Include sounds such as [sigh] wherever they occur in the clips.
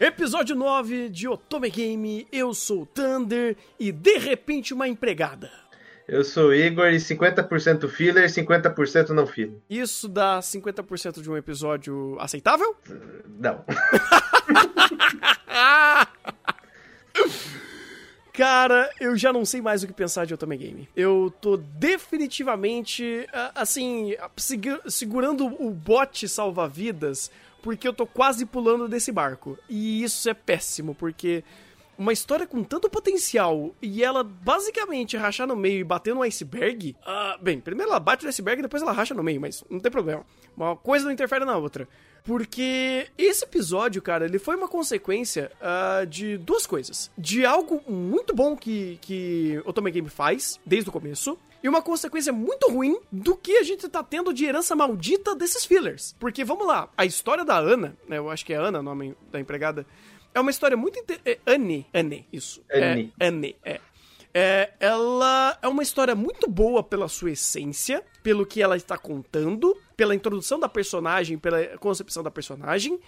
Episódio 9 de Otome Game, eu sou o Thunder e de repente uma empregada. Eu sou o Igor e 50% filler, 50% não filler. Isso dá 50% de um episódio aceitável? Não. [laughs] Cara, eu já não sei mais o que pensar de Otome Game. Eu tô definitivamente, assim, segurando o bote salva-vidas, porque eu tô quase pulando desse barco. E isso é péssimo, porque uma história com tanto potencial e ela basicamente rachar no meio e bater no iceberg. Uh, bem, primeiro ela bate no iceberg e depois ela racha no meio, mas não tem problema. Uma coisa não interfere na outra. Porque esse episódio, cara, ele foi uma consequência uh, de duas coisas. De algo muito bom que, que Otome Game faz, desde o começo, e uma consequência muito ruim do que a gente tá tendo de herança maldita desses fillers. Porque, vamos lá, a história da Ana, né, eu acho que é Ana o nome da empregada, é uma história muito. Inter... É, Anne. Anne, isso. Anne. É, Anne, é. É, ela é uma história muito boa pela sua essência, pelo que ela está contando, pela introdução da personagem, pela concepção da personagem,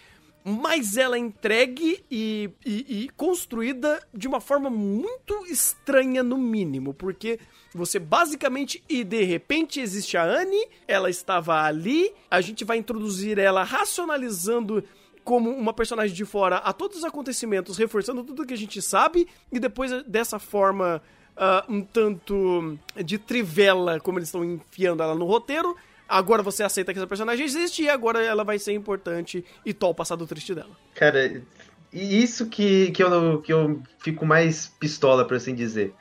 mas ela é entregue e, e, e, construída de uma forma muito estranha, no mínimo, porque você basicamente e de repente existe a Anne, ela estava ali, a gente vai introduzir ela racionalizando como uma personagem de fora a todos os acontecimentos, reforçando tudo que a gente sabe, e depois dessa forma uh, um tanto de trivela, como eles estão enfiando ela no roteiro, agora você aceita que essa personagem existe e agora ela vai ser importante e tal o passado triste dela. Cara, isso que, que, eu, que eu fico mais pistola, por assim dizer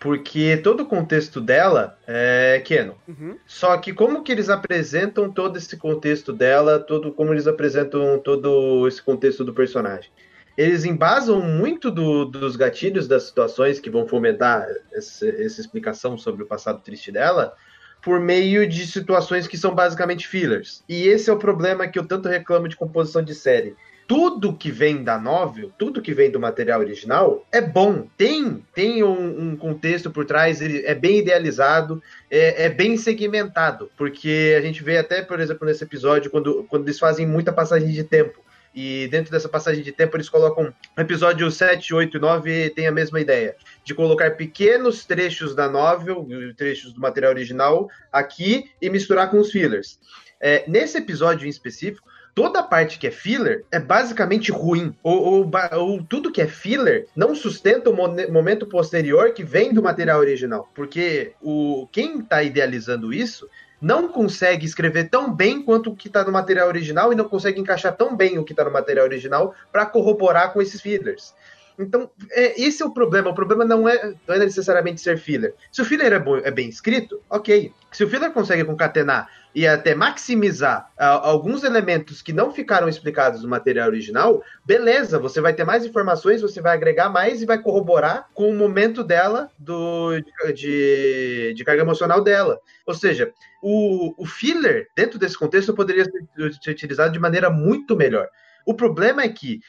porque todo o contexto dela é Canon. Uhum. Só que como que eles apresentam todo esse contexto dela, todo como eles apresentam todo esse contexto do personagem? Eles embasam muito do, dos gatilhos das situações que vão fomentar essa, essa explicação sobre o passado triste dela por meio de situações que são basicamente fillers. E esse é o problema que eu tanto reclamo de composição de série tudo que vem da novel, tudo que vem do material original é bom. Tem tem um, um contexto por trás, ele é bem idealizado, é, é, bem segmentado. Porque a gente vê até, por exemplo, nesse episódio, quando, quando eles fazem muita passagem de tempo. E dentro dessa passagem de tempo eles colocam episódio 7, 8 e 9 tem a mesma ideia. De colocar pequenos trechos da novel, trechos do material original, aqui e misturar com os fillers. É, nesse episódio em específico, toda a parte que é filler é basicamente ruim. Ou, ou, ou tudo que é filler não sustenta o momento posterior que vem do material original. Porque o quem está idealizando isso não consegue escrever tão bem quanto o que está no material original e não consegue encaixar tão bem o que está no material original para corroborar com esses fillers. Então, é, esse é o problema. O problema não é, não é necessariamente ser filler. Se o filler é, bom, é bem escrito, ok. Se o filler consegue concatenar e até maximizar uh, alguns elementos que não ficaram explicados no material original, beleza, você vai ter mais informações, você vai agregar mais e vai corroborar com o momento dela, do, de, de carga emocional dela. Ou seja, o, o filler, dentro desse contexto, poderia ser, ser utilizado de maneira muito melhor. O problema é que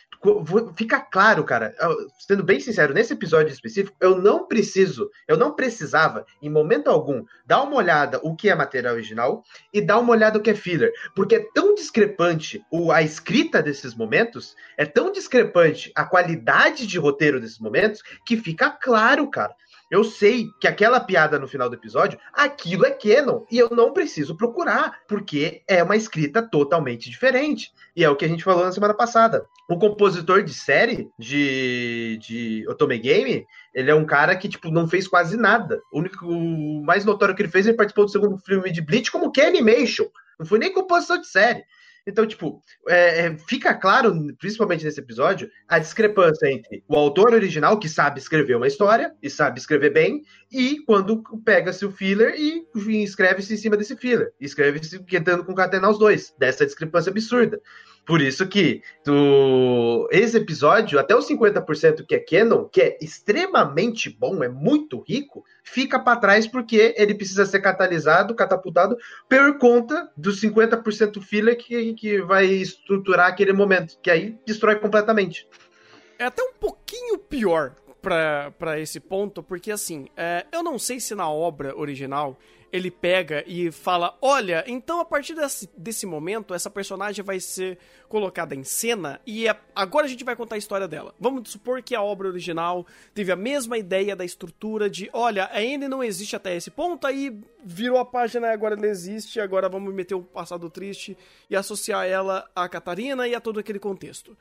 fica claro, cara, sendo bem sincero, nesse episódio específico, eu não preciso, eu não precisava, em momento algum, dar uma olhada o que é material original e dar uma olhada o que é filler, porque é tão discrepante a escrita desses momentos, é tão discrepante a qualidade de roteiro desses momentos, que fica claro, cara. Eu sei que aquela piada no final do episódio, aquilo é canon. E eu não preciso procurar, porque é uma escrita totalmente diferente. E é o que a gente falou na semana passada. O compositor de série de, de Otome Game, ele é um cara que, tipo, não fez quase nada. O único o mais notório que ele fez, ele participou do segundo filme de Bleach como que animation. Não foi nem compositor de série. Então, tipo, é, é, fica claro, principalmente nesse episódio, a discrepância entre o autor original, que sabe escrever uma história, e sabe escrever bem, e quando pega-se o filler e escreve-se em cima desse filler. Escreve-se tentando concatenar os dois, dessa discrepância absurda. Por isso que do esse episódio, até os 50% que é canon, que é extremamente bom, é muito rico, fica para trás porque ele precisa ser catalisado, catapultado por conta dos 50% filler que, que vai estruturar aquele momento, que aí destrói completamente. É até um pouquinho pior para esse ponto, porque assim, é, eu não sei se na obra original ele pega e fala: Olha, então a partir desse, desse momento, essa personagem vai ser colocada em cena e é, agora a gente vai contar a história dela. Vamos supor que a obra original teve a mesma ideia da estrutura de: Olha, a Anne não existe até esse ponto, aí virou a página agora ela existe, agora vamos meter um passado triste e associar ela a Catarina e a todo aquele contexto.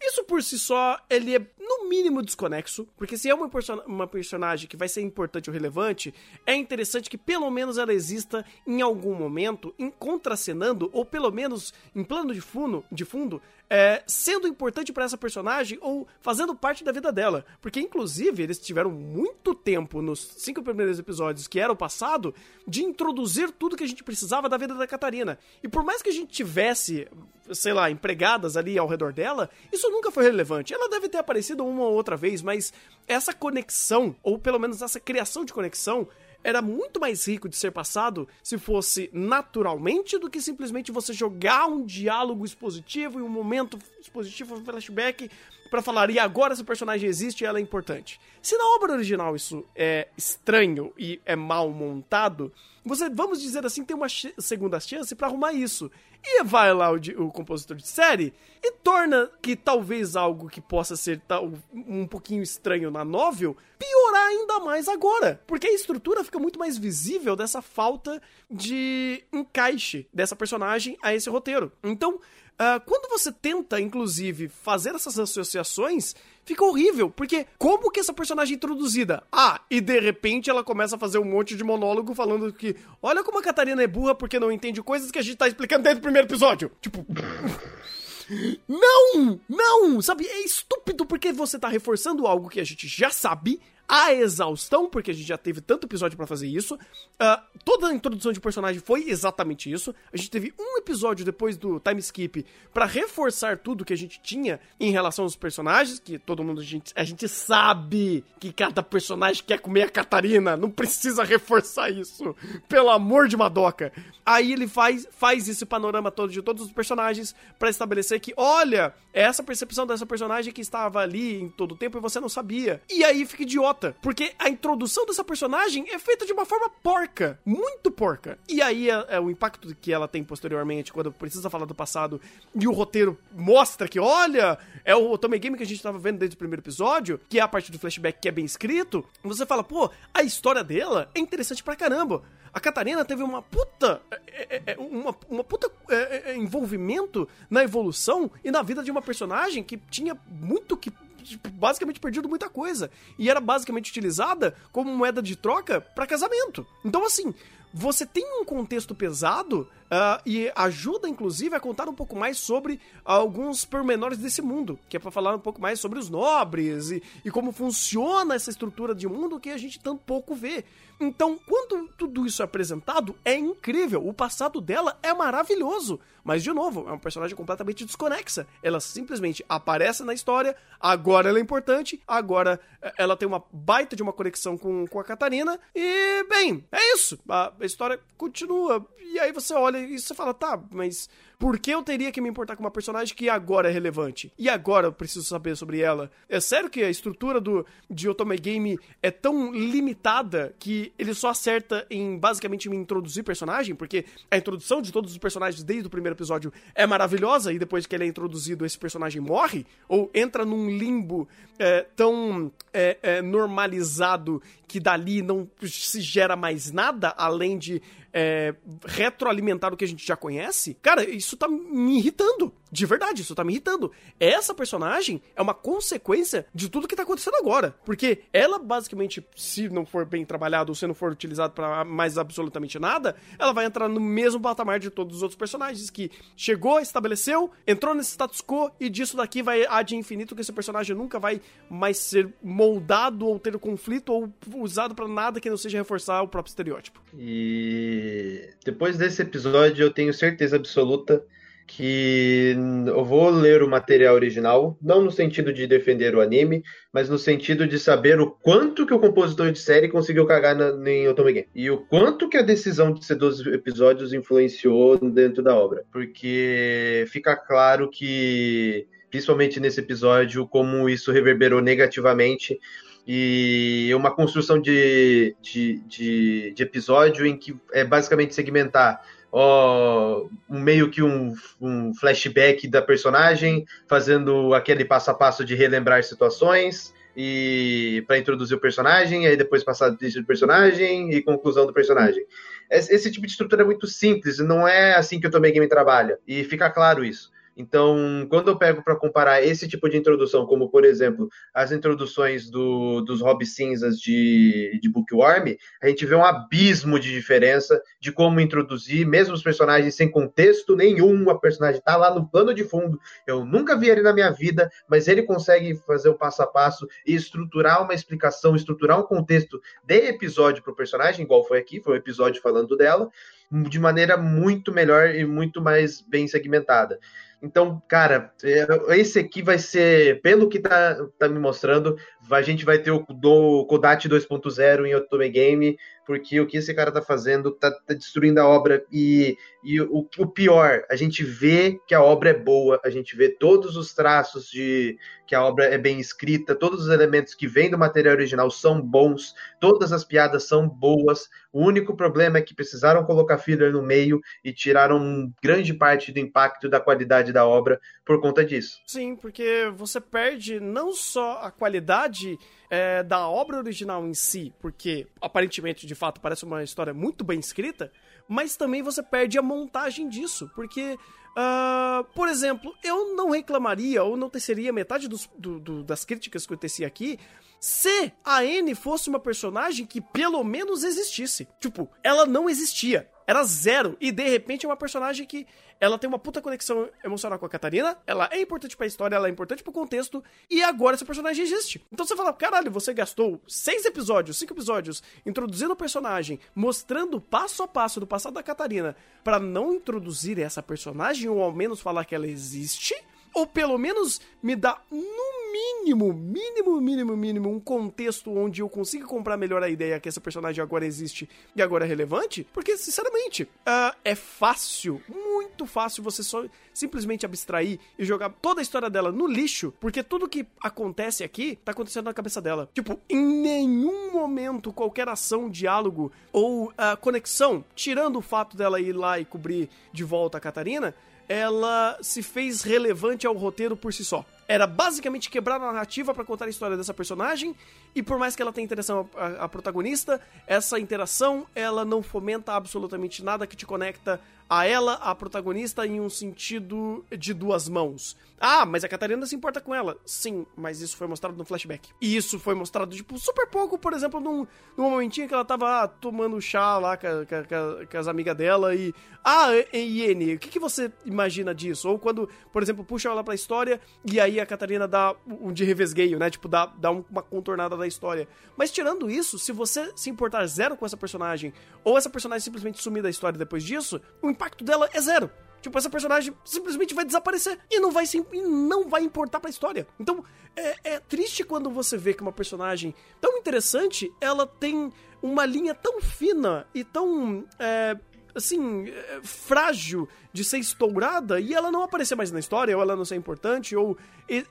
Isso por si só, ele é no mínimo desconexo, porque se é uma, uma personagem que vai ser importante ou relevante, é interessante que pelo menos ela exista em algum momento, em contracenando, ou pelo menos em plano de fundo, de fundo é, sendo importante para essa personagem ou fazendo parte da vida dela. Porque, inclusive, eles tiveram muito tempo nos cinco primeiros episódios, que era o passado, de introduzir tudo que a gente precisava da vida da Catarina. E por mais que a gente tivesse, sei lá, empregadas ali ao redor dela, isso nunca foi relevante. Ela deve ter aparecido uma ou outra vez, mas essa conexão, ou pelo menos essa criação de conexão, era muito mais rico de ser passado se fosse naturalmente do que simplesmente você jogar um diálogo expositivo e um momento expositivo, um flashback para falar e agora esse personagem existe e ela é importante. Se na obra original isso é estranho e é mal montado, você, vamos dizer assim, tem uma ch segunda chance para arrumar isso. E vai lá o, o, compositor de série e torna que talvez algo que possa ser tal, um pouquinho estranho na novel piorar ainda mais agora. Porque a estrutura fica muito mais visível dessa falta de encaixe dessa personagem a esse roteiro. Então, Uh, quando você tenta, inclusive, fazer essas associações, fica horrível, porque como que essa personagem é introduzida? Ah, e de repente ela começa a fazer um monte de monólogo falando que olha como a Catarina é burra porque não entende coisas que a gente tá explicando desde o primeiro episódio. Tipo. [laughs] Não! Não! Sabe, é estúpido porque você tá reforçando algo que a gente já sabe, a exaustão, porque a gente já teve tanto episódio para fazer isso. Uh, toda a introdução de personagem foi exatamente isso. A gente teve um episódio depois do time skip para reforçar tudo que a gente tinha em relação aos personagens, que todo mundo a gente, a gente sabe que cada personagem quer comer a Catarina, não precisa reforçar isso. Pelo amor de Madoka. Aí ele faz faz esse panorama todo de todos os personagens para estabelecer que, olha, é essa percepção dessa personagem que estava ali em todo o tempo e você não sabia. E aí fica idiota porque a introdução dessa personagem é feita de uma forma porca, muito porca. E aí é, é o impacto que ela tem posteriormente, quando precisa falar do passado, e o roteiro mostra que, olha, é o Tommy Game que a gente tava vendo desde o primeiro episódio, que é a parte do flashback que é bem escrito, você fala, pô, a história dela é interessante pra caramba. A Catarina teve uma puta. É, é, é uma, uma puta é, é, envolvimento na evolução e na vida de uma personagem que tinha muito que tipo, basicamente perdido muita coisa. E era basicamente utilizada como moeda de troca para casamento. Então, assim, você tem um contexto pesado uh, e ajuda, inclusive, a contar um pouco mais sobre alguns pormenores desse mundo, que é para falar um pouco mais sobre os nobres e, e como funciona essa estrutura de mundo que a gente tão pouco vê. Então, quando tudo isso é apresentado, é incrível. O passado dela é maravilhoso. Mas, de novo, é um personagem completamente desconexa. Ela simplesmente aparece na história, agora ela é importante, agora eh, ela tem uma baita de uma conexão com, com a Catarina. E, bem, é isso. A, a história continua. E aí você olha e você fala, tá, mas por que eu teria que me importar com uma personagem que agora é relevante? E agora eu preciso saber sobre ela? É sério que a estrutura do, de Otome Game é tão limitada que ele só acerta em basicamente me introduzir personagem? Porque a introdução de todos os personagens desde o primeiro episódio é maravilhosa e depois que ele é introduzido esse personagem morre? Ou entra num limbo é, tão é, é, normalizado que dali não se gera mais nada além de é, retroalimentar o que a gente já conhece, cara, isso tá me irritando. De verdade, isso tá me irritando. Essa personagem é uma consequência de tudo que tá acontecendo agora. Porque ela, basicamente, se não for bem trabalhada ou se não for utilizada para mais absolutamente nada, ela vai entrar no mesmo patamar de todos os outros personagens que chegou, estabeleceu, entrou nesse status quo e disso daqui vai ad infinito que esse personagem nunca vai mais ser moldado ou ter conflito ou usado para nada que não seja reforçar o próprio estereótipo. E depois desse episódio eu tenho certeza absoluta que eu vou ler o material original, não no sentido de defender o anime, mas no sentido de saber o quanto que o compositor de série conseguiu cagar na, em Otome Game. E o quanto que a decisão de ser 12 episódios influenciou dentro da obra. Porque fica claro que, principalmente nesse episódio, como isso reverberou negativamente e uma construção de, de, de, de, episódio em que é basicamente segmentar ó, meio que um, um flashback da personagem, fazendo aquele passo a passo de relembrar situações e para introduzir o personagem, aí depois passar do personagem e conclusão do personagem. Esse tipo de estrutura é muito simples, não é assim que o Tomei Game trabalha, e fica claro isso. Então, quando eu pego para comparar esse tipo de introdução, como por exemplo as introduções do, dos Hobby Cinzas de, de Bookworm, a gente vê um abismo de diferença de como introduzir, mesmo os personagens sem contexto nenhum, a personagem está lá no plano de fundo, eu nunca vi ele na minha vida, mas ele consegue fazer o passo a passo e estruturar uma explicação, estruturar um contexto de episódio para o personagem, igual foi aqui, foi um episódio falando dela, de maneira muito melhor e muito mais bem segmentada. Então, cara, é, esse aqui vai ser, pelo que tá, tá me mostrando, a gente vai ter o do Kodachi 2.0 em Otome Game, porque o que esse cara tá fazendo tá, tá destruindo a obra. E, e o, o, pior, a gente vê que a obra é boa, a gente vê todos os traços de que a obra é bem escrita, todos os elementos que vêm do material original são bons, todas as piadas são boas. O único problema é que precisaram colocar filler no meio e tiraram grande parte do impacto da qualidade da obra por conta disso. Sim, porque você perde não só a qualidade é, da obra original em si, porque aparentemente, de fato, parece uma história muito bem escrita, mas também você perde a montagem disso, porque Uh, por exemplo, eu não reclamaria ou não teceria metade dos, do, do, das críticas que eu teci aqui se a Anne fosse uma personagem que pelo menos existisse. Tipo, ela não existia. Era zero. E de repente é uma personagem que ela tem uma puta conexão emocional com a Catarina, ela é importante pra história, ela é importante pro contexto, e agora esse personagem existe. Então você fala, caralho, você gastou seis episódios, cinco episódios, introduzindo o personagem, mostrando passo a passo do passado da Catarina, para não introduzir essa personagem, ou ao menos falar que ela existe, ou pelo menos me dá, no mínimo, mínimo, mínimo, mínimo, um contexto onde eu consiga comprar melhor a ideia que essa personagem agora existe e agora é relevante, porque, sinceramente, uh, é fácil, muito fácil você só simplesmente abstrair e jogar toda a história dela no lixo, porque tudo que acontece aqui tá acontecendo na cabeça dela. Tipo, em nenhum momento qualquer ação, diálogo ou uh, conexão, tirando o fato dela ir lá e cobrir de volta a Catarina, ela se fez relevante ao roteiro por si só. Era basicamente quebrar a narrativa para contar a história dessa personagem, e por mais que ela tenha interação a, a, protagonista, essa interação ela não fomenta absolutamente nada que te conecta a ela, a protagonista, em um sentido de duas mãos. Ah, mas a Catarina se importa com ela. Sim, mas isso foi mostrado no flashback. E isso foi mostrado, tipo, super pouco, por exemplo, num, num momentinho que ela tava ah, tomando chá lá com, com, com as amigas dela e. Ah, Iene, o que, que você imagina disso? Ou quando, por exemplo, puxa ela pra história e aí a Catarina dá um de revesgueio, né? Tipo, dá, dá uma contornada da história. Mas tirando isso, se você se importar zero com essa personagem, ou essa personagem simplesmente sumir da história depois disso, o impacto dela é zero. Tipo, essa personagem simplesmente vai desaparecer e não vai, e não vai importar pra história. Então, é, é triste quando você vê que uma personagem tão interessante, ela tem uma linha tão fina e tão é, assim, é, frágil de ser estourada e ela não aparecer mais na história, ou ela não ser importante, ou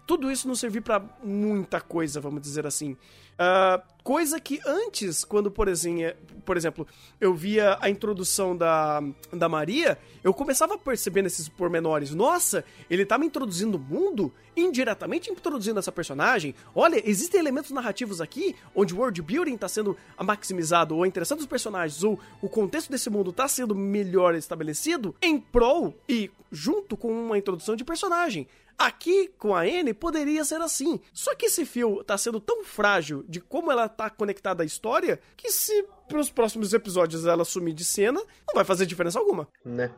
tudo isso não servir para muita coisa, vamos dizer assim. Uh, coisa que antes, quando, por exemplo, eu via a introdução da, da Maria, eu começava a perceber nesses pormenores: nossa, ele tá me introduzindo o mundo, indiretamente introduzindo essa personagem. Olha, existem elementos narrativos aqui onde o world building tá sendo maximizado, ou a interação dos personagens, ou o contexto desse mundo tá sendo melhor estabelecido em prol e junto com uma introdução de personagem. Aqui, com a N, poderia ser assim. Só que esse fio tá sendo tão frágil de como ela tá conectada à história que se pros próximos episódios ela sumir de cena, não vai fazer diferença alguma. Né?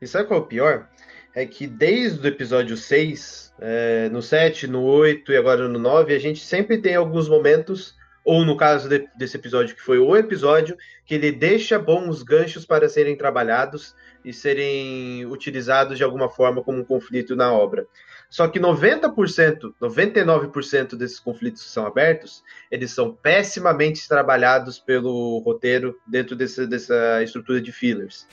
E sabe qual é o pior? É que desde o episódio 6, é, no 7, no 8 e agora no 9, a gente sempre tem alguns momentos, ou no caso de, desse episódio que foi o episódio, que ele deixa bons ganchos para serem trabalhados e serem utilizados de alguma forma como um conflito na obra. Só que 90%, 99% desses conflitos que são abertos, eles são pessimamente trabalhados pelo roteiro dentro desse, dessa estrutura de fillers.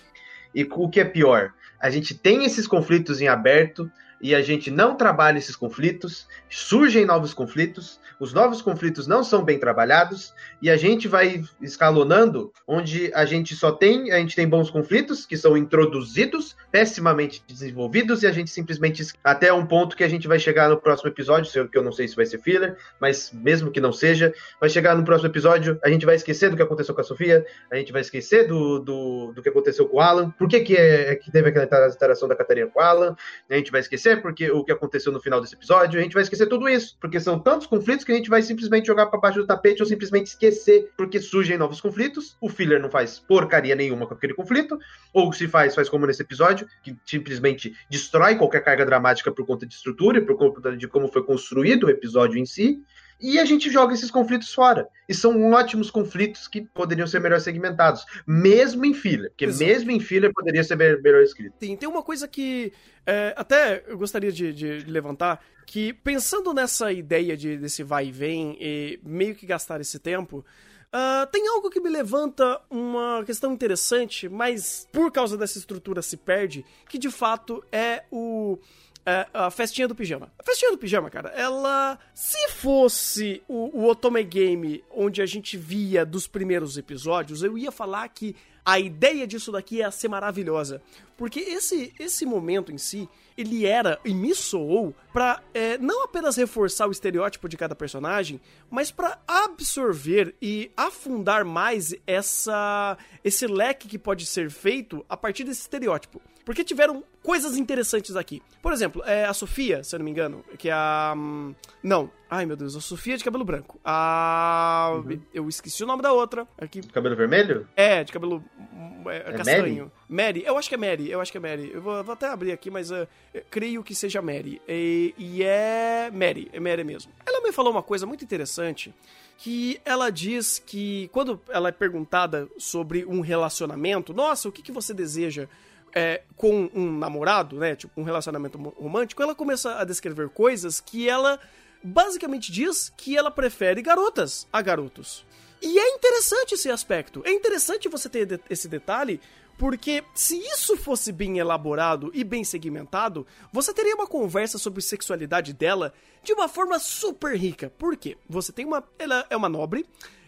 E o que é pior, a gente tem esses conflitos em aberto e a gente não trabalha esses conflitos, surgem novos conflitos, os novos conflitos não são bem trabalhados e a gente vai escalonando onde a gente só tem, a gente tem bons conflitos que são introduzidos, pessimamente desenvolvidos e a gente simplesmente até um ponto que a gente vai chegar no próximo episódio, que eu não sei se vai ser filler, mas mesmo que não seja, vai chegar no próximo episódio, a gente vai esquecer do que aconteceu com a Sofia, a gente vai esquecer do, do, do que aconteceu com o Alan, por que que, é, que teve aquela interação da Catarina com o Alan, a gente vai esquecer porque o que aconteceu no final desse episódio, a gente vai esquecer tudo isso, porque são tantos conflitos que a gente vai simplesmente jogar para baixo do tapete ou simplesmente esquecer, porque surgem novos conflitos. O filler não faz porcaria nenhuma com aquele conflito, ou se faz, faz como nesse episódio, que simplesmente destrói qualquer carga dramática por conta de estrutura e por conta de como foi construído o episódio em si e a gente joga esses conflitos fora. E são ótimos conflitos que poderiam ser melhor segmentados, mesmo em fila, porque Exato. mesmo em fila poderia ser melhor escrito. Sim, tem uma coisa que é, até eu gostaria de, de, levantar, que pensando nessa ideia de, desse vai e vem e meio que gastar esse tempo, Uh, tem algo que me levanta uma questão interessante, mas por causa dessa estrutura se perde, que de fato é o é, a festinha do pijama. A festinha do pijama, cara, ela. Se fosse o, o Otome Game onde a gente via dos primeiros episódios, eu ia falar que a ideia disso daqui ia ser maravilhosa. Porque esse, esse momento em si, ele era e me soou pra é, não apenas reforçar o estereótipo de cada personagem, mas para absorver e afundar mais essa esse leque que pode ser feito a partir desse estereótipo. Porque tiveram coisas interessantes aqui. Por exemplo, é a Sofia, se eu não me engano, que é a. Hum, não. Ai, meu Deus, a Sofia de cabelo branco. A. Uhum. Eu esqueci o nome da outra. Aqui. De cabelo vermelho? É, de cabelo hum, é, é castanho. Mary? Mary? Eu acho que é Mary, eu acho que é Mary. Eu vou, vou até abrir aqui, mas uh, creio que seja Mary. E, e é Mary, é Mary mesmo. Ela me falou uma coisa muito interessante que ela diz que quando ela é perguntada sobre um relacionamento, nossa, o que, que você deseja é, com um namorado, né? Tipo, um relacionamento romântico, ela começa a descrever coisas que ela basicamente diz que ela prefere garotas a garotos. E é interessante esse aspecto. É interessante você ter esse detalhe, porque se isso fosse bem elaborado e bem segmentado, você teria uma conversa sobre sexualidade dela de uma forma super rica. Por quê? Você tem uma. Ela é uma nobre,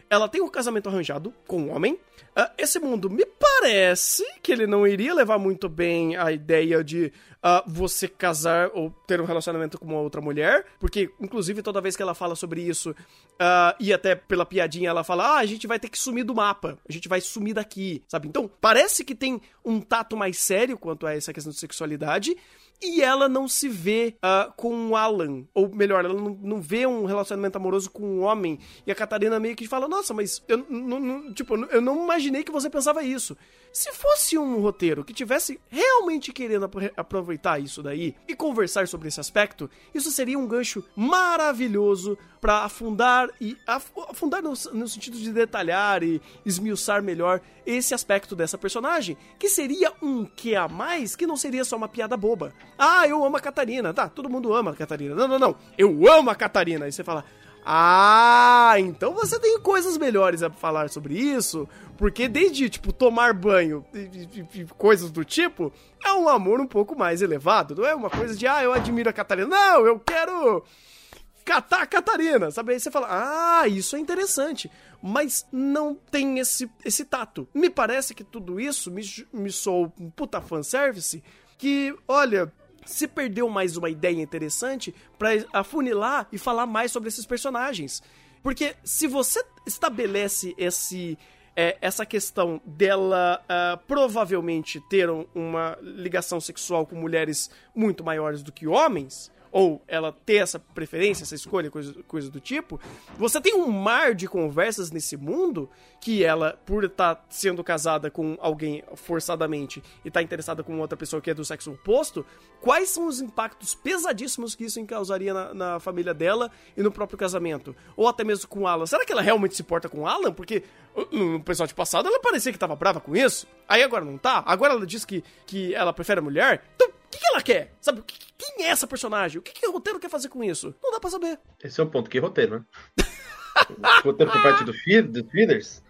ela tem um casamento arranjado com um homem. Uh, esse mundo me parece que ele não iria levar muito bem a ideia de uh, você casar ou ter um relacionamento com uma outra mulher, porque, inclusive, toda vez que ela fala sobre isso, uh, e até pela piadinha, ela fala: ah, a gente vai ter que sumir do mapa, a gente vai sumir daqui, sabe? Então, parece que tem um tato mais sério quanto a essa questão de sexualidade e ela não se vê com o Alan. Ou melhor, ela não, não, vê um relacionamento amoroso com um homem. E a Catarina meio que fala: Nossa, mas eu, tipo, eu não imaginei que você pensava isso. Se fosse um roteiro que tivesse realmente querendo aproveitar isso daí e conversar sobre esse aspecto, isso seria um gancho maravilhoso para afundar e afundar no, no sentido de detalhar e esmiuçar melhor esse aspecto dessa personagem, que seria um que a mais que não seria só uma piada boba. Ah, eu amo a Catarina. Tá, todo mundo ama a Catarina. Não, não, não. Eu amo a Catarina. Aí você fala: ah, então você tem coisas melhores a falar sobre isso, porque desde, tipo, tomar banho e, e, coisas do tipo, é um amor um pouco mais elevado, não é uma coisa de, ah, eu admiro a Catarina. Não, eu quero catar a Catarina, sabe? Aí você fala, ah, isso é interessante, mas não tem esse, esse tato. Me parece que tudo isso me, me sou um puta fanservice, que, olha, se perdeu mais uma ideia interessante para afunilar e falar mais sobre esses personagens. Porque se você estabelece esse é, essa questão dela uh, provavelmente ter uma ligação sexual com mulheres muito maiores do que homens, ou ela ter essa preferência, essa escolha, coisa, coisa do tipo, você tem um mar de conversas nesse mundo que ela, por estar tá sendo casada com alguém forçadamente e tá interessada com outra pessoa que é do sexo oposto, quais são os impactos pesadíssimos que isso causaria na, na família dela e no próprio casamento? Ou até mesmo com Alan. Será que ela realmente se porta com Alan? Porque no episódio passado ela parecia que tava brava com isso. Aí agora não tá. Agora ela diz que, que ela prefere a mulher. Então, que, que ela quer? Sabe, quem é essa personagem? O que, que o roteiro quer fazer com isso? Não dá pra saber. Esse é o ponto. Que roteiro, né? [laughs] roteiro por parte do feed, dos feeders?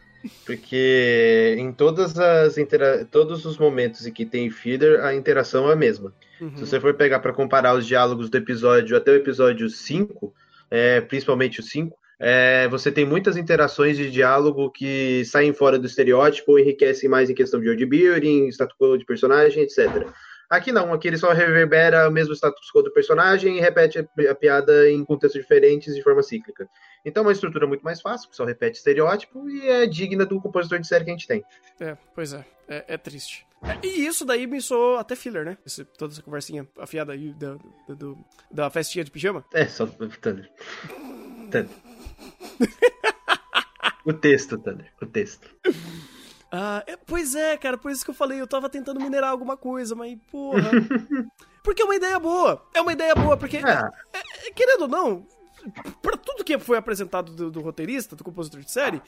Porque em todas as intera todos os momentos em que tem feeder, a interação é a mesma. Uhum. Se você for pegar para comparar os diálogos do episódio até o episódio 5, é, principalmente o 5, é, você tem muitas interações de diálogo que saem fora do estereótipo ou enriquecem mais em questão de world building, status quo de personagem, etc. Aqui não, aqui ele só reverbera o mesmo status quo do personagem e repete a, piada em contextos diferentes de forma cíclica. Então é uma estrutura muito mais fácil, que só repete estereótipo e é digna do compositor de série que a gente tem. É, pois é. É, é triste. É, e isso daí me soou até filler, né? Esse, toda essa conversinha afiada aí da, da, da festinha de pijama. É, só Thunder. Thunder. o texto, Thunder. O texto. Ah, é, pois é, cara, por isso que eu falei, eu tava tentando minerar alguma coisa, mas porra. [laughs] porque é uma ideia boa. É uma ideia boa, porque. Ah. É, querendo ou não, para tudo que foi apresentado do, do, roteirista, do compositor de série,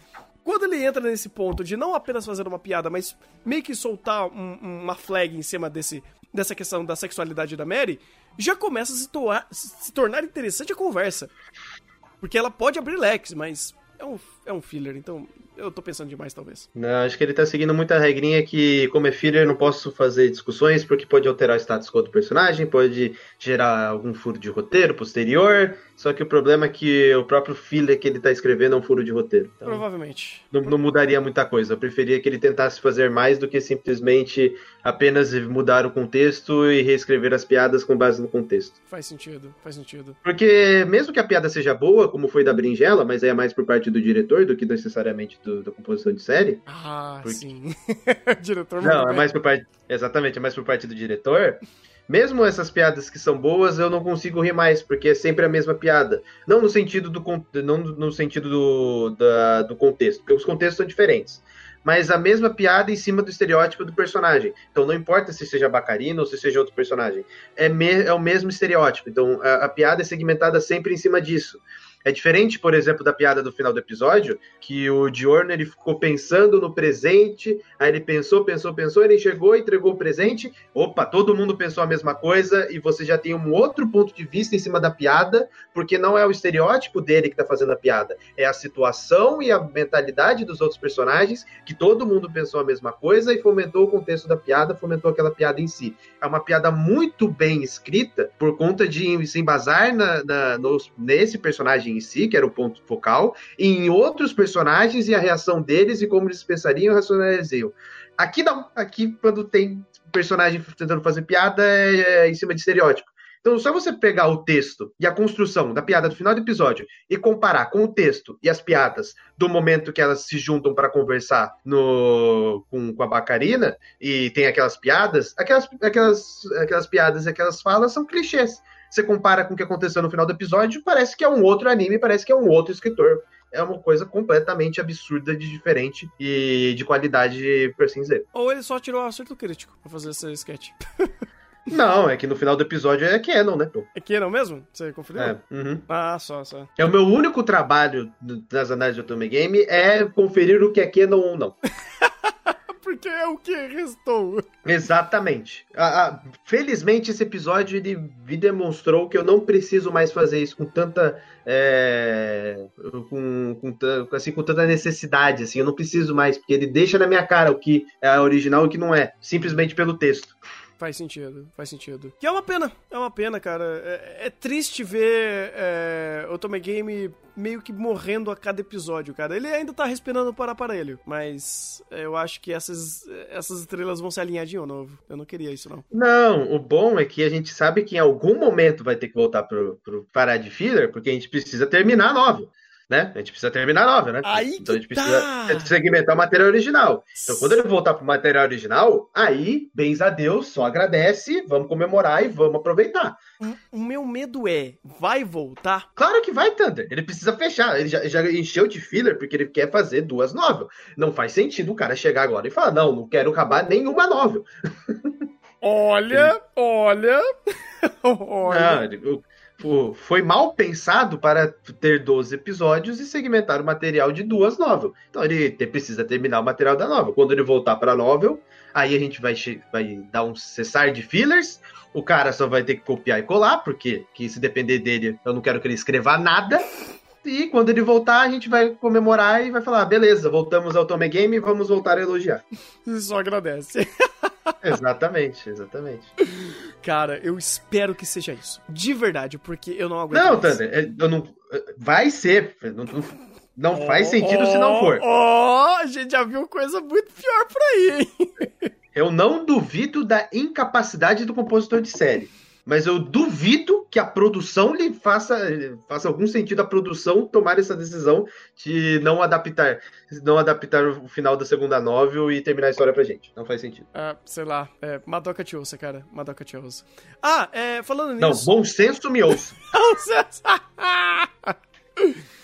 quando ele entra nesse ponto de não apenas fazer uma piada, mas meio que soltar um, uma flag em cima desse, dessa questão da sexualidade da Mary, já começa a se, toar, se tornar interessante a conversa. Porque ela pode abrir leques, mas é um, é um filler, então eu tô pensando demais, talvez. Não, acho que ele tá seguindo muita regrinha que, como é filler, não posso fazer discussões porque pode alterar o status quo do personagem, pode gerar algum furo de roteiro posterior. Só que o problema é que o próprio filler que ele tá escrevendo é um furo de roteiro. Então, Provavelmente. Não, não, mudaria muita coisa. Eu preferia que ele tentasse fazer mais do que simplesmente apenas mudar o contexto e reescrever as piadas com base no contexto. Faz sentido, faz sentido. Porque mesmo que a piada seja boa, como foi da Brinjela, mas é mais por parte do diretor do que necessariamente do, da composição de série. Ah, porque... sim. [laughs] diretor Não, é mais por parte. Exatamente, é mais por parte do diretor. Mesmo essas piadas que são boas, eu não consigo rir mais, porque é sempre a mesma piada. Não no sentido do, não no sentido do, da, do contexto, porque os contextos são diferentes. Mas a mesma piada em cima do estereótipo do personagem. Então não importa se seja Bacarina ou se seja outro personagem. É, me, é o mesmo estereótipo. Então a, a piada é segmentada sempre em cima disso. É diferente, por exemplo, da piada do final do episódio, que o Diorno ele ficou pensando no presente, aí ele pensou, pensou, pensou, ele chegou, entregou o presente, opa, todo mundo pensou a mesma coisa e você já tem um outro ponto de vista em cima da piada, porque não é o estereótipo dele que está fazendo a piada, é a situação e a mentalidade dos outros personagens, que todo mundo pensou a mesma coisa e fomentou o contexto da piada, fomentou aquela piada em si. É uma piada muito bem escrita por conta de se embasar na, na, nesse personagem em si, que era o ponto focal, e em outros personagens e a reação deles e como eles pensariam e racionalizariam. Aqui não, aqui quando tem personagem tentando fazer piada é, é em cima de estereótipo. Então, só você pegar o texto e a construção da piada do final do episódio e comparar com o texto e as piadas do momento que elas se juntam para conversar no, com, com, a Bacarina e tem aquelas piadas, aquelas, aquelas, aquelas piadas e aquelas falas são clichês. Você compara com o que aconteceu no final do episódio, parece que é um outro anime, parece que é um outro escritor. É uma coisa completamente absurda de diferente e de qualidade, por assim dizer. Ou ele só tirou o acerto crítico pra fazer esse sketch. [laughs] Não, é que no final do episódio é Canon, né? Pô? É Canon mesmo? Você conferiu? É. Uhum. Ah, só, só. É o meu único trabalho nas análises de Otome Game é conferir o que é Canon ou não. [laughs] porque é o que restou. Exatamente. felizmente, esse episódio ele me demonstrou que eu não preciso mais fazer isso com tanta. É, com, com, assim, com tanta necessidade. Assim, eu não preciso mais, porque ele deixa na minha cara o que é original e o que não é, simplesmente pelo texto. Faz sentido, faz sentido. Que é uma pena, é uma pena, cara. É, é triste ver é, o Tome Game meio que morrendo a cada episódio, cara. Ele ainda tá respirando para aparelho, mas eu acho que essas, essas estrelas vão se alinhar de novo. Eu não queria isso, não. Não, o bom é que a gente sabe que em algum momento vai ter que voltar pro, pro parar de filler, porque a gente precisa terminar a novela. Né? A gente precisa terminar a novela, né? Aí então a gente precisa tá. segmentar o material original. Então quando ele voltar pro material original, aí, bens a Deus, só agradece, vamos comemorar e vamos aproveitar. O meu medo é, vai voltar? Claro que vai, Thunder. Ele precisa fechar. Ele já, já encheu de filler porque ele quer fazer duas novelas. Não faz sentido o cara chegar agora e falar: não, não quero acabar nenhuma novel. [laughs] Olha, olha. [laughs] olha. Não, o- foi mal pensado para ter 12 episódios e segmentar o material de duas novelas. Então ele precisa terminar o material da novel. Quando ele voltar para a novel, aí a gente vai, vai dar um cessar de fillers. O cara só vai ter que copiar e colar, porque que se depender dele, eu não quero que ele escreva nada. E quando ele voltar, a gente vai comemorar e vai falar: "Ah, beleza, voltamos ao Tome Game e vamos voltar a elogiar. [laughs] Só agradece. exatamente, exatamente. [laughs] Cara, eu espero que seja isso. De verdade, porque eu não aguento. Não. Thunder, é, eu não, vai ser. Não, não- não faz sentido se não for. Ó, a gente já viu coisa muito pior por aí, hein? Eu não duvido da incapacidade do compositor de série. Mas eu duvido que a produção lhe faça, faça algum sentido a produção tomar essa decisão de não adaptar, não adaptar o final da segunda novel e terminar a história pra gente. Não faz sentido. Ah, sei lá, é, Madoka te ouça, cara. Madoka te ouça. Ah, é, falando Não, nisso. bom senso me ouça. [laughs] Ah. [laughs]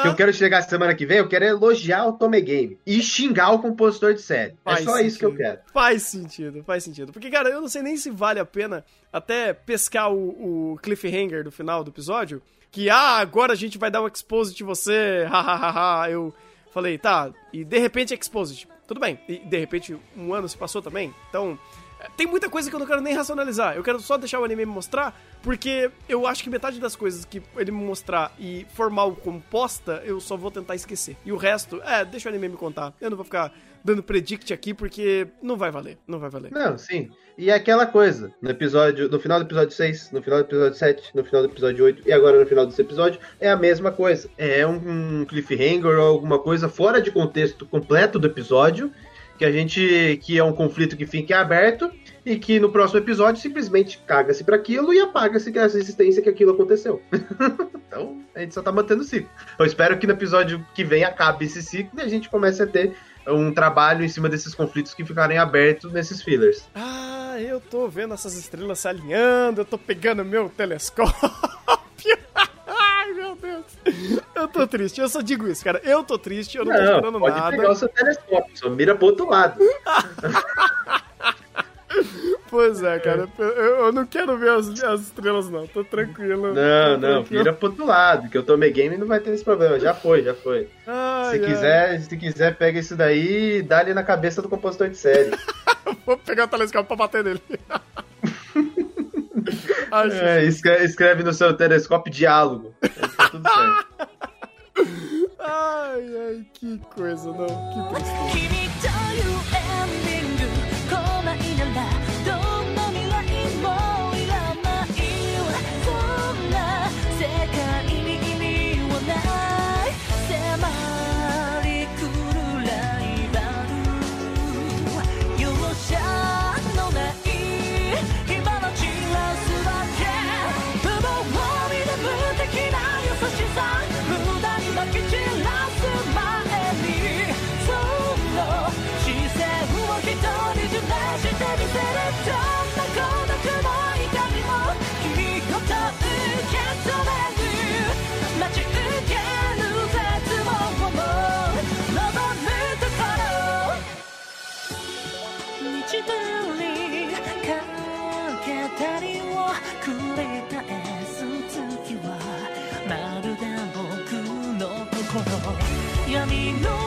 Que eu quero chegar semana que vem, eu quero elogiar o Tome Game e xingar o compositor de série. Faz é só isso que eu sentido. quero. Faz sentido, faz sentido. Porque, cara, eu não sei nem se vale a pena até pescar o, o cliffhanger do final do episódio. Que, ah, agora a gente vai dar um exposit de você, hahaha. eu falei, tá, e de repente exposit. Tudo bem. E de repente um ano se passou também. Então, é, tem muita coisa que eu não quero nem racionalizar. Eu quero só deixar o anime me mostrar, porque eu acho que metade das coisas que ele me mostrar e formal composta, eu só vou tentar esquecer. E o resto, é, deixa o anime me contar. Eu não vou ficar dando predict aqui porque não vai valer, não vai valer. Não, sim. E é aquela coisa, no episódio, no final do episódio 6, no final do episódio 7, no final do episódio 8 e agora no final desse episódio, é a mesma coisa. É um cliffhanger ou alguma coisa fora de contexto completo do episódio, que a gente que é um conflito que fica aberto e que no próximo episódio simplesmente caga-se para aquilo e apaga-se essa existência que aquilo aconteceu. [laughs] então, a gente só tá mantendo o ciclo. Eu espero que no episódio que vem acabe esse ciclo e a gente comece a ter um trabalho em cima desses conflitos que ficarem abertos nesses fillers. Ah, eu tô vendo essas estrelas se alinhando, eu tô pegando meu telescópio. [laughs] Ai, meu Deus. Eu tô triste, eu só digo isso, cara. Eu tô triste, eu não, tô esperando pode nada. pegar o seu telescópio, só mira pro outro lado. [laughs] Pois é, cara. Eu, eu não quero ver as, as estrelas, não. Tô tranquilo. Não, tô não, tranquilo. mira pro outro lado, que eu tomei game não vai ter esse problema. Já foi, já foi. Ai, Se ai. quiser, se quiser, pega isso daí e dá ali na cabeça do compositor de série. [laughs] Vou pegar o telescópio pra bater nele. [laughs] É, escreve, escreve no seu telescópio diálogo. Tá tudo certo. Ai, ai, que coisa, não. Que tristeza. 心。闇の